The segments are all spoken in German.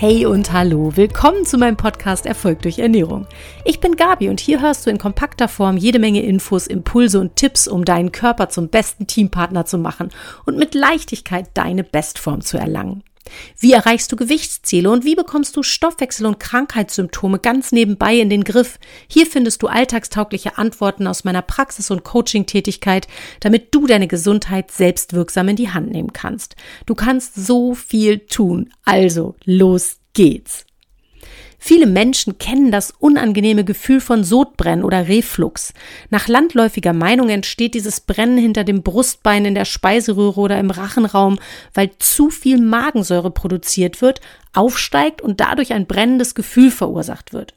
Hey und hallo, willkommen zu meinem Podcast Erfolg durch Ernährung. Ich bin Gabi und hier hörst du in kompakter Form jede Menge Infos, Impulse und Tipps, um deinen Körper zum besten Teampartner zu machen und mit Leichtigkeit deine Bestform zu erlangen. Wie erreichst du Gewichtsziele und wie bekommst du Stoffwechsel- und Krankheitssymptome ganz nebenbei in den Griff? Hier findest du alltagstaugliche Antworten aus meiner Praxis- und Coaching-Tätigkeit, damit du deine Gesundheit selbstwirksam in die Hand nehmen kannst. Du kannst so viel tun. Also, los geht's. Viele Menschen kennen das unangenehme Gefühl von Sodbrennen oder Reflux. Nach landläufiger Meinung entsteht dieses Brennen hinter dem Brustbein in der Speiseröhre oder im Rachenraum, weil zu viel Magensäure produziert wird, aufsteigt und dadurch ein brennendes Gefühl verursacht wird.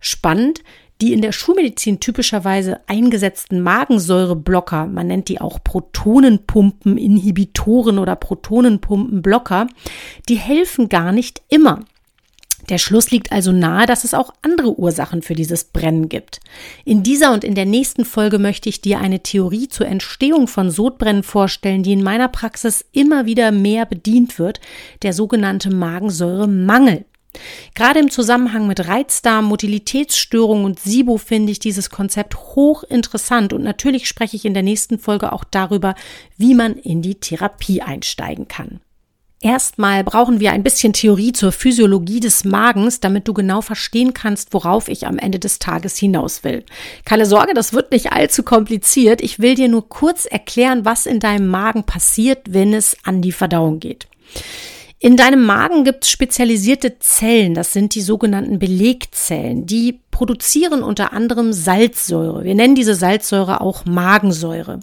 Spannend, die in der Schulmedizin typischerweise eingesetzten Magensäureblocker, man nennt die auch Protonenpumpeninhibitoren oder Protonenpumpenblocker, die helfen gar nicht immer. Der Schluss liegt also nahe, dass es auch andere Ursachen für dieses Brennen gibt. In dieser und in der nächsten Folge möchte ich dir eine Theorie zur Entstehung von Sodbrennen vorstellen, die in meiner Praxis immer wieder mehr bedient wird, der sogenannte Magensäuremangel. Gerade im Zusammenhang mit Reizdarm, Motilitätsstörungen und SIBO finde ich dieses Konzept hochinteressant und natürlich spreche ich in der nächsten Folge auch darüber, wie man in die Therapie einsteigen kann. Erstmal brauchen wir ein bisschen Theorie zur Physiologie des Magens, damit du genau verstehen kannst, worauf ich am Ende des Tages hinaus will. Keine Sorge, das wird nicht allzu kompliziert. Ich will dir nur kurz erklären, was in deinem Magen passiert, wenn es an die Verdauung geht. In deinem Magen gibt es spezialisierte Zellen, das sind die sogenannten Belegzellen, die produzieren unter anderem Salzsäure. Wir nennen diese Salzsäure auch Magensäure.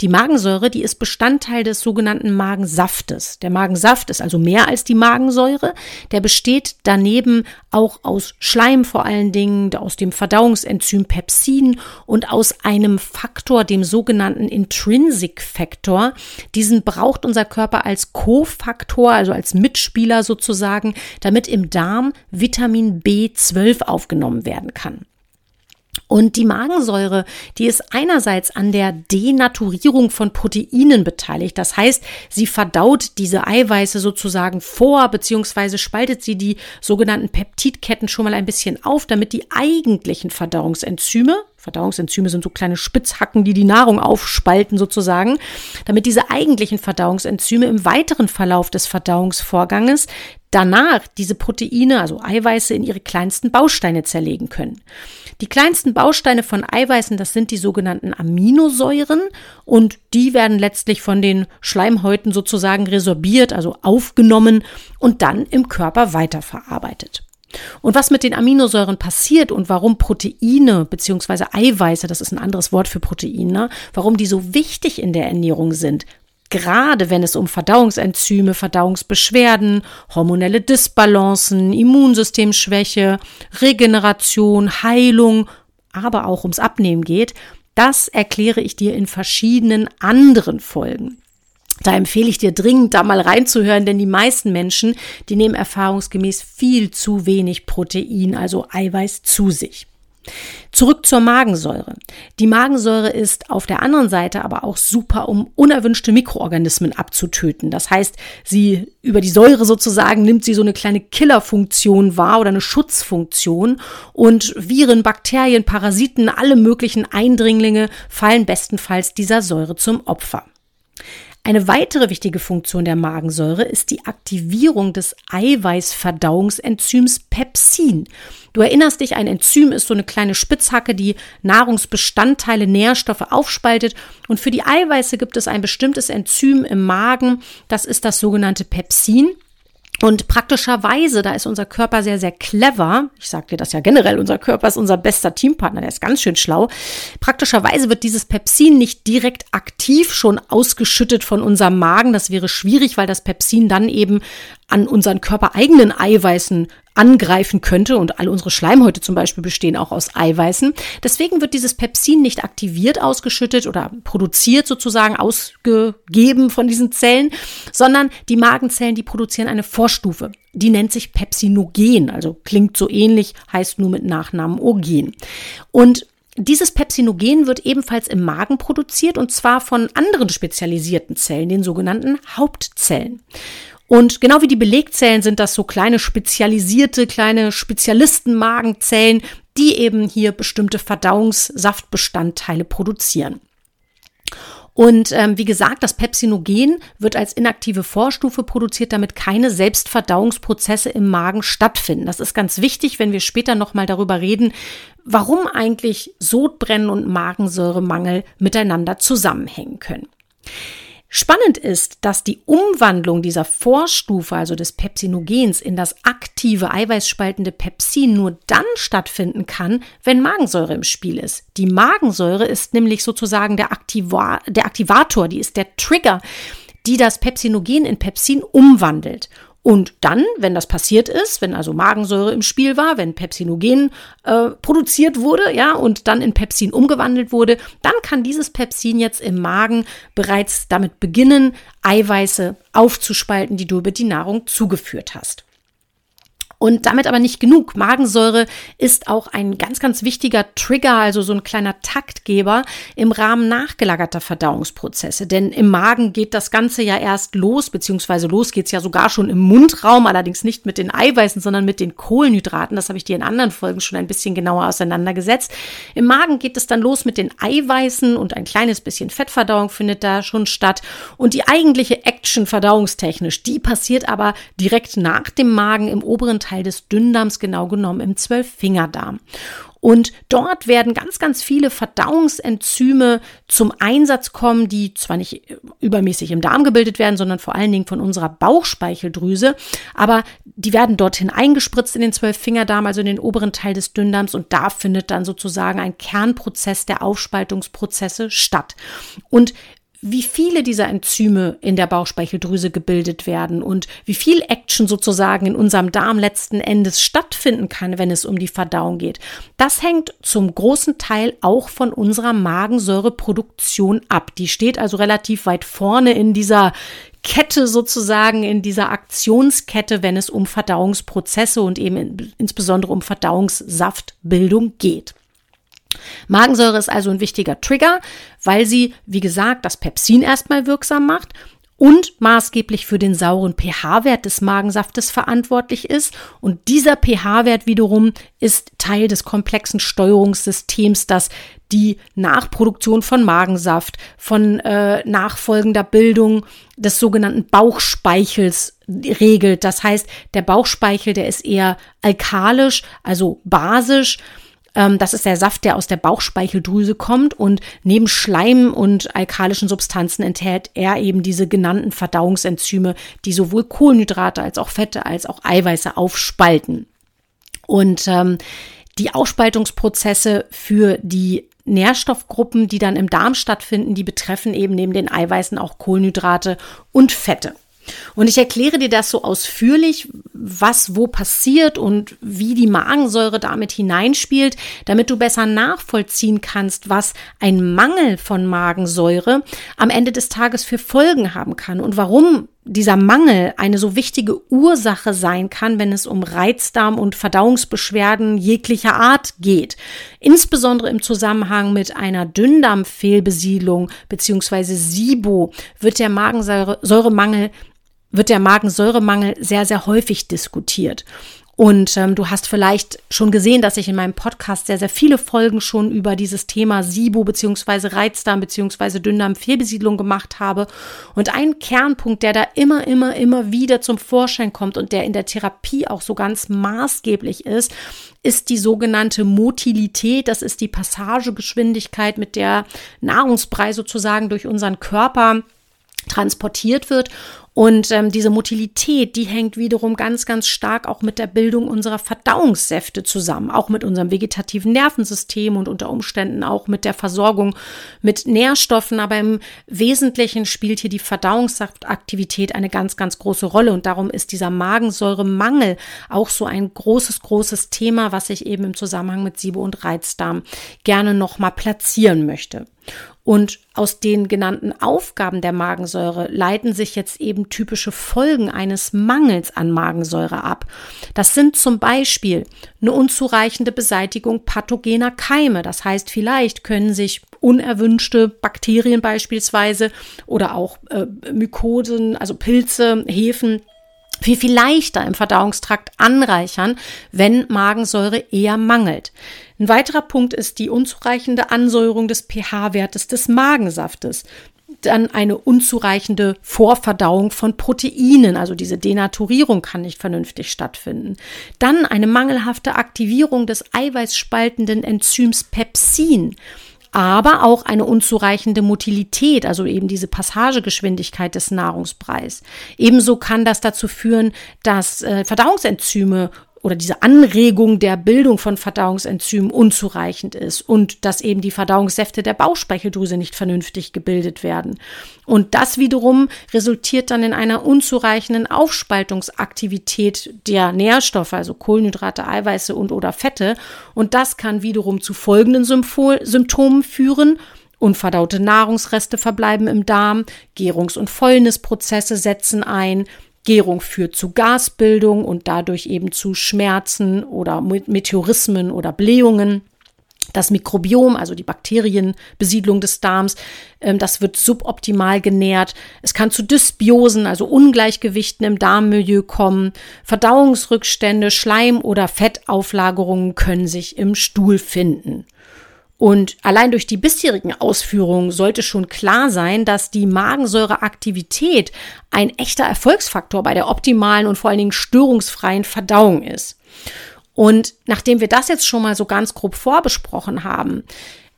Die Magensäure, die ist Bestandteil des sogenannten Magensaftes. Der Magensaft ist also mehr als die Magensäure. Der besteht daneben auch aus Schleim vor allen Dingen, aus dem Verdauungsenzym Pepsin und aus einem Faktor, dem sogenannten Intrinsic Factor. Diesen braucht unser Körper als Kofaktor, also als Mitspieler sozusagen, damit im Darm Vitamin B12 aufgenommen werden werden kann. Und die Magensäure, die ist einerseits an der Denaturierung von Proteinen beteiligt. Das heißt, sie verdaut diese Eiweiße sozusagen vor, beziehungsweise spaltet sie die sogenannten Peptidketten schon mal ein bisschen auf, damit die eigentlichen Verdauungsenzyme, Verdauungsenzyme sind so kleine Spitzhacken, die die Nahrung aufspalten sozusagen, damit diese eigentlichen Verdauungsenzyme im weiteren Verlauf des Verdauungsvorganges danach diese Proteine, also Eiweiße, in ihre kleinsten Bausteine zerlegen können. Die kleinsten Bausteine von Eiweißen, das sind die sogenannten Aminosäuren und die werden letztlich von den Schleimhäuten sozusagen resorbiert, also aufgenommen und dann im Körper weiterverarbeitet. Und was mit den Aminosäuren passiert und warum Proteine bzw. Eiweiße, das ist ein anderes Wort für Proteine, warum die so wichtig in der Ernährung sind, gerade wenn es um Verdauungsenzyme, Verdauungsbeschwerden, hormonelle Disbalancen, Immunsystemschwäche, Regeneration, Heilung, aber auch ums Abnehmen geht, das erkläre ich dir in verschiedenen anderen Folgen. Da empfehle ich dir dringend, da mal reinzuhören, denn die meisten Menschen, die nehmen erfahrungsgemäß viel zu wenig Protein, also Eiweiß zu sich. Zurück zur Magensäure. Die Magensäure ist auf der anderen Seite aber auch super, um unerwünschte Mikroorganismen abzutöten. Das heißt, sie über die Säure sozusagen nimmt sie so eine kleine Killerfunktion wahr oder eine Schutzfunktion und Viren, Bakterien, Parasiten, alle möglichen Eindringlinge fallen bestenfalls dieser Säure zum Opfer. Eine weitere wichtige Funktion der Magensäure ist die Aktivierung des Eiweißverdauungsenzyms Pepsin. Du erinnerst dich, ein Enzym ist so eine kleine Spitzhacke, die Nahrungsbestandteile, Nährstoffe aufspaltet. Und für die Eiweiße gibt es ein bestimmtes Enzym im Magen, das ist das sogenannte Pepsin. Und praktischerweise, da ist unser Körper sehr, sehr clever. Ich sage dir das ja generell, unser Körper ist unser bester Teampartner, der ist ganz schön schlau. Praktischerweise wird dieses Pepsin nicht direkt aktiv schon ausgeschüttet von unserem Magen. Das wäre schwierig, weil das Pepsin dann eben an unseren körpereigenen Eiweißen angreifen könnte und alle unsere Schleimhäute zum Beispiel bestehen auch aus Eiweißen. Deswegen wird dieses Pepsin nicht aktiviert ausgeschüttet oder produziert sozusagen ausgegeben von diesen Zellen, sondern die Magenzellen, die produzieren eine Vorstufe. Die nennt sich Pepsinogen, also klingt so ähnlich, heißt nur mit Nachnamen Ogen. Und dieses Pepsinogen wird ebenfalls im Magen produziert und zwar von anderen spezialisierten Zellen, den sogenannten Hauptzellen. Und genau wie die Belegzellen sind das so kleine spezialisierte, kleine Spezialistenmagenzellen, die eben hier bestimmte Verdauungssaftbestandteile produzieren. Und ähm, wie gesagt, das Pepsinogen wird als inaktive Vorstufe produziert, damit keine Selbstverdauungsprozesse im Magen stattfinden. Das ist ganz wichtig, wenn wir später nochmal darüber reden, warum eigentlich Sodbrennen und Magensäuremangel miteinander zusammenhängen können. Spannend ist, dass die Umwandlung dieser Vorstufe, also des Pepsinogens, in das aktive eiweißspaltende Pepsin nur dann stattfinden kann, wenn Magensäure im Spiel ist. Die Magensäure ist nämlich sozusagen der, Aktiva der Aktivator, die ist der Trigger, die das Pepsinogen in Pepsin umwandelt. Und dann, wenn das passiert ist, wenn also Magensäure im Spiel war, wenn Pepsinogen äh, produziert wurde, ja, und dann in Pepsin umgewandelt wurde, dann kann dieses Pepsin jetzt im Magen bereits damit beginnen, Eiweiße aufzuspalten, die du über die Nahrung zugeführt hast. Und damit aber nicht genug. Magensäure ist auch ein ganz, ganz wichtiger Trigger, also so ein kleiner Taktgeber im Rahmen nachgelagerter Verdauungsprozesse. Denn im Magen geht das Ganze ja erst los, beziehungsweise los geht's ja sogar schon im Mundraum, allerdings nicht mit den Eiweißen, sondern mit den Kohlenhydraten. Das habe ich dir in anderen Folgen schon ein bisschen genauer auseinandergesetzt. Im Magen geht es dann los mit den Eiweißen und ein kleines bisschen Fettverdauung findet da schon statt. Und die eigentliche Action verdauungstechnisch, die passiert aber direkt nach dem Magen im oberen Teil Teil des Dünndarms, genau genommen im Zwölffingerdarm. Und dort werden ganz, ganz viele Verdauungsenzyme zum Einsatz kommen, die zwar nicht übermäßig im Darm gebildet werden, sondern vor allen Dingen von unserer Bauchspeicheldrüse, aber die werden dorthin eingespritzt in den Zwölffingerdarm, also in den oberen Teil des Dünndarms und da findet dann sozusagen ein Kernprozess der Aufspaltungsprozesse statt. Und wie viele dieser Enzyme in der Bauchspeicheldrüse gebildet werden und wie viel Action sozusagen in unserem Darm letzten Endes stattfinden kann, wenn es um die Verdauung geht. Das hängt zum großen Teil auch von unserer Magensäureproduktion ab. Die steht also relativ weit vorne in dieser Kette sozusagen in dieser Aktionskette, wenn es um Verdauungsprozesse und eben insbesondere um Verdauungssaftbildung geht. Magensäure ist also ein wichtiger Trigger, weil sie, wie gesagt, das Pepsin erstmal wirksam macht und maßgeblich für den sauren pH-Wert des Magensaftes verantwortlich ist. Und dieser pH-Wert wiederum ist Teil des komplexen Steuerungssystems, das die Nachproduktion von Magensaft, von äh, nachfolgender Bildung des sogenannten Bauchspeichels regelt. Das heißt, der Bauchspeichel, der ist eher alkalisch, also basisch ähm, das ist der Saft, der aus der Bauchspeicheldrüse kommt und neben Schleim und alkalischen Substanzen enthält er eben diese genannten Verdauungsenzyme, die sowohl Kohlenhydrate als auch Fette als auch Eiweiße aufspalten. Und ähm, die Aufspaltungsprozesse für die Nährstoffgruppen, die dann im Darm stattfinden, die betreffen eben neben den Eiweißen auch Kohlenhydrate und Fette. Und ich erkläre dir das so ausführlich, was wo passiert und wie die Magensäure damit hineinspielt, damit du besser nachvollziehen kannst, was ein Mangel von Magensäure am Ende des Tages für Folgen haben kann und warum dieser Mangel eine so wichtige Ursache sein kann, wenn es um Reizdarm und Verdauungsbeschwerden jeglicher Art geht. Insbesondere im Zusammenhang mit einer Dünndarmfehlbesiedlung beziehungsweise SIBO wird der Magensäuremangel wird der Magensäuremangel sehr, sehr häufig diskutiert. Und ähm, du hast vielleicht schon gesehen, dass ich in meinem Podcast sehr, sehr viele Folgen schon über dieses Thema SIBO beziehungsweise Reizdarm beziehungsweise Dünndarmfehlbesiedlung gemacht habe. Und ein Kernpunkt, der da immer, immer, immer wieder zum Vorschein kommt und der in der Therapie auch so ganz maßgeblich ist, ist die sogenannte Motilität. Das ist die Passagegeschwindigkeit, mit der Nahrungsbrei sozusagen durch unseren Körper transportiert wird. Und ähm, diese Motilität, die hängt wiederum ganz, ganz stark auch mit der Bildung unserer Verdauungssäfte zusammen, auch mit unserem vegetativen Nervensystem und unter Umständen auch mit der Versorgung mit Nährstoffen. Aber im Wesentlichen spielt hier die Verdauungssaftaktivität eine ganz, ganz große Rolle. Und darum ist dieser Magensäuremangel auch so ein großes, großes Thema, was ich eben im Zusammenhang mit SIBO und Reizdarm gerne nochmal platzieren möchte. Und aus den genannten Aufgaben der Magensäure leiten sich jetzt eben typische Folgen eines Mangels an Magensäure ab. Das sind zum Beispiel eine unzureichende Beseitigung pathogener Keime. Das heißt, vielleicht können sich unerwünschte Bakterien beispielsweise oder auch äh, Mykosen, also Pilze, Hefen, viel, viel leichter im Verdauungstrakt anreichern, wenn Magensäure eher mangelt. Ein weiterer Punkt ist die unzureichende Ansäuerung des pH-Wertes des Magensaftes. Dann eine unzureichende Vorverdauung von Proteinen, also diese Denaturierung kann nicht vernünftig stattfinden. Dann eine mangelhafte Aktivierung des eiweißspaltenden Enzyms Pepsin aber auch eine unzureichende Motilität, also eben diese Passagegeschwindigkeit des Nahrungsbreis. Ebenso kann das dazu führen, dass äh, Verdauungsenzyme oder diese Anregung der Bildung von Verdauungsenzymen unzureichend ist und dass eben die Verdauungssäfte der Bauchspeicheldrüse nicht vernünftig gebildet werden. Und das wiederum resultiert dann in einer unzureichenden Aufspaltungsaktivität der Nährstoffe, also Kohlenhydrate, Eiweiße und oder Fette. Und das kann wiederum zu folgenden Symptomen führen. Unverdaute Nahrungsreste verbleiben im Darm, Gärungs- und Fäulnisprozesse setzen ein, Gärung führt zu Gasbildung und dadurch eben zu Schmerzen oder Meteorismen oder Blähungen. Das Mikrobiom, also die Bakterienbesiedlung des Darms, ähm, das wird suboptimal genährt. Es kann zu Dysbiosen, also Ungleichgewichten im Darmmilieu kommen. Verdauungsrückstände, Schleim- oder Fettauflagerungen können sich im Stuhl finden. Und allein durch die bisherigen Ausführungen sollte schon klar sein, dass die Magensäureaktivität ein echter Erfolgsfaktor bei der optimalen und vor allen Dingen störungsfreien Verdauung ist. Und nachdem wir das jetzt schon mal so ganz grob vorbesprochen haben,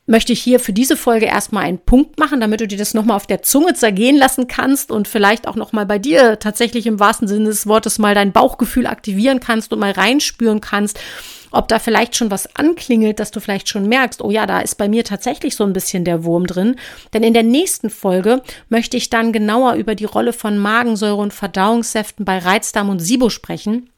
möchte ich hier für diese Folge erstmal einen Punkt machen, damit du dir das nochmal auf der Zunge zergehen lassen kannst und vielleicht auch nochmal bei dir tatsächlich im wahrsten Sinne des Wortes mal dein Bauchgefühl aktivieren kannst und mal reinspüren kannst, ob da vielleicht schon was anklingelt, dass du vielleicht schon merkst, oh ja, da ist bei mir tatsächlich so ein bisschen der Wurm drin. Denn in der nächsten Folge möchte ich dann genauer über die Rolle von Magensäure und Verdauungssäften bei Reizdarm und SIBO sprechen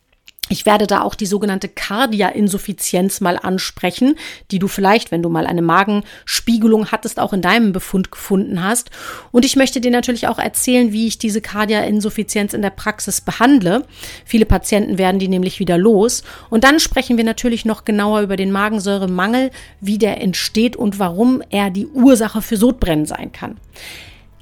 ich werde da auch die sogenannte Kardia-Insuffizienz mal ansprechen, die du vielleicht, wenn du mal eine Magenspiegelung hattest, auch in deinem Befund gefunden hast. Und ich möchte dir natürlich auch erzählen, wie ich diese Kardia-Insuffizienz in der Praxis behandle. Viele Patienten werden die nämlich wieder los. Und dann sprechen wir natürlich noch genauer über den Magensäuremangel, wie der entsteht und warum er die Ursache für Sodbrennen sein kann.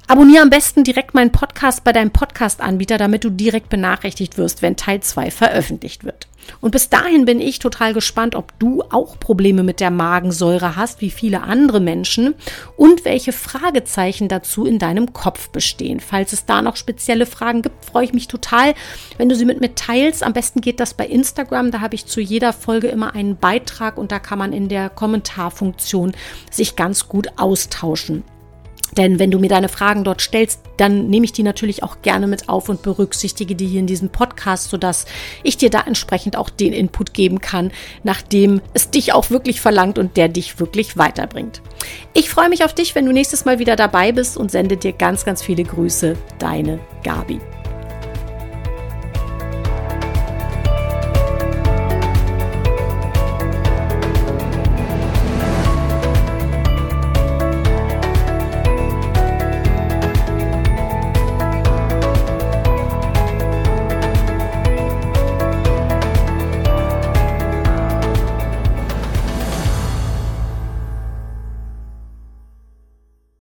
Abonniere am besten direkt meinen Podcast bei deinem Podcast-Anbieter, damit du direkt benachrichtigt wirst, wenn Teil 2 veröffentlicht wird. Und bis dahin bin ich total gespannt, ob du auch Probleme mit der Magensäure hast, wie viele andere Menschen, und welche Fragezeichen dazu in deinem Kopf bestehen. Falls es da noch spezielle Fragen gibt, freue ich mich total, wenn du sie mit mir teilst. Am besten geht das bei Instagram. Da habe ich zu jeder Folge immer einen Beitrag und da kann man in der Kommentarfunktion sich ganz gut austauschen. Denn wenn du mir deine Fragen dort stellst, dann nehme ich die natürlich auch gerne mit auf und berücksichtige die hier in diesem Podcast, sodass ich dir da entsprechend auch den Input geben kann, nachdem es dich auch wirklich verlangt und der dich wirklich weiterbringt. Ich freue mich auf dich, wenn du nächstes Mal wieder dabei bist und sende dir ganz, ganz viele Grüße. Deine Gabi.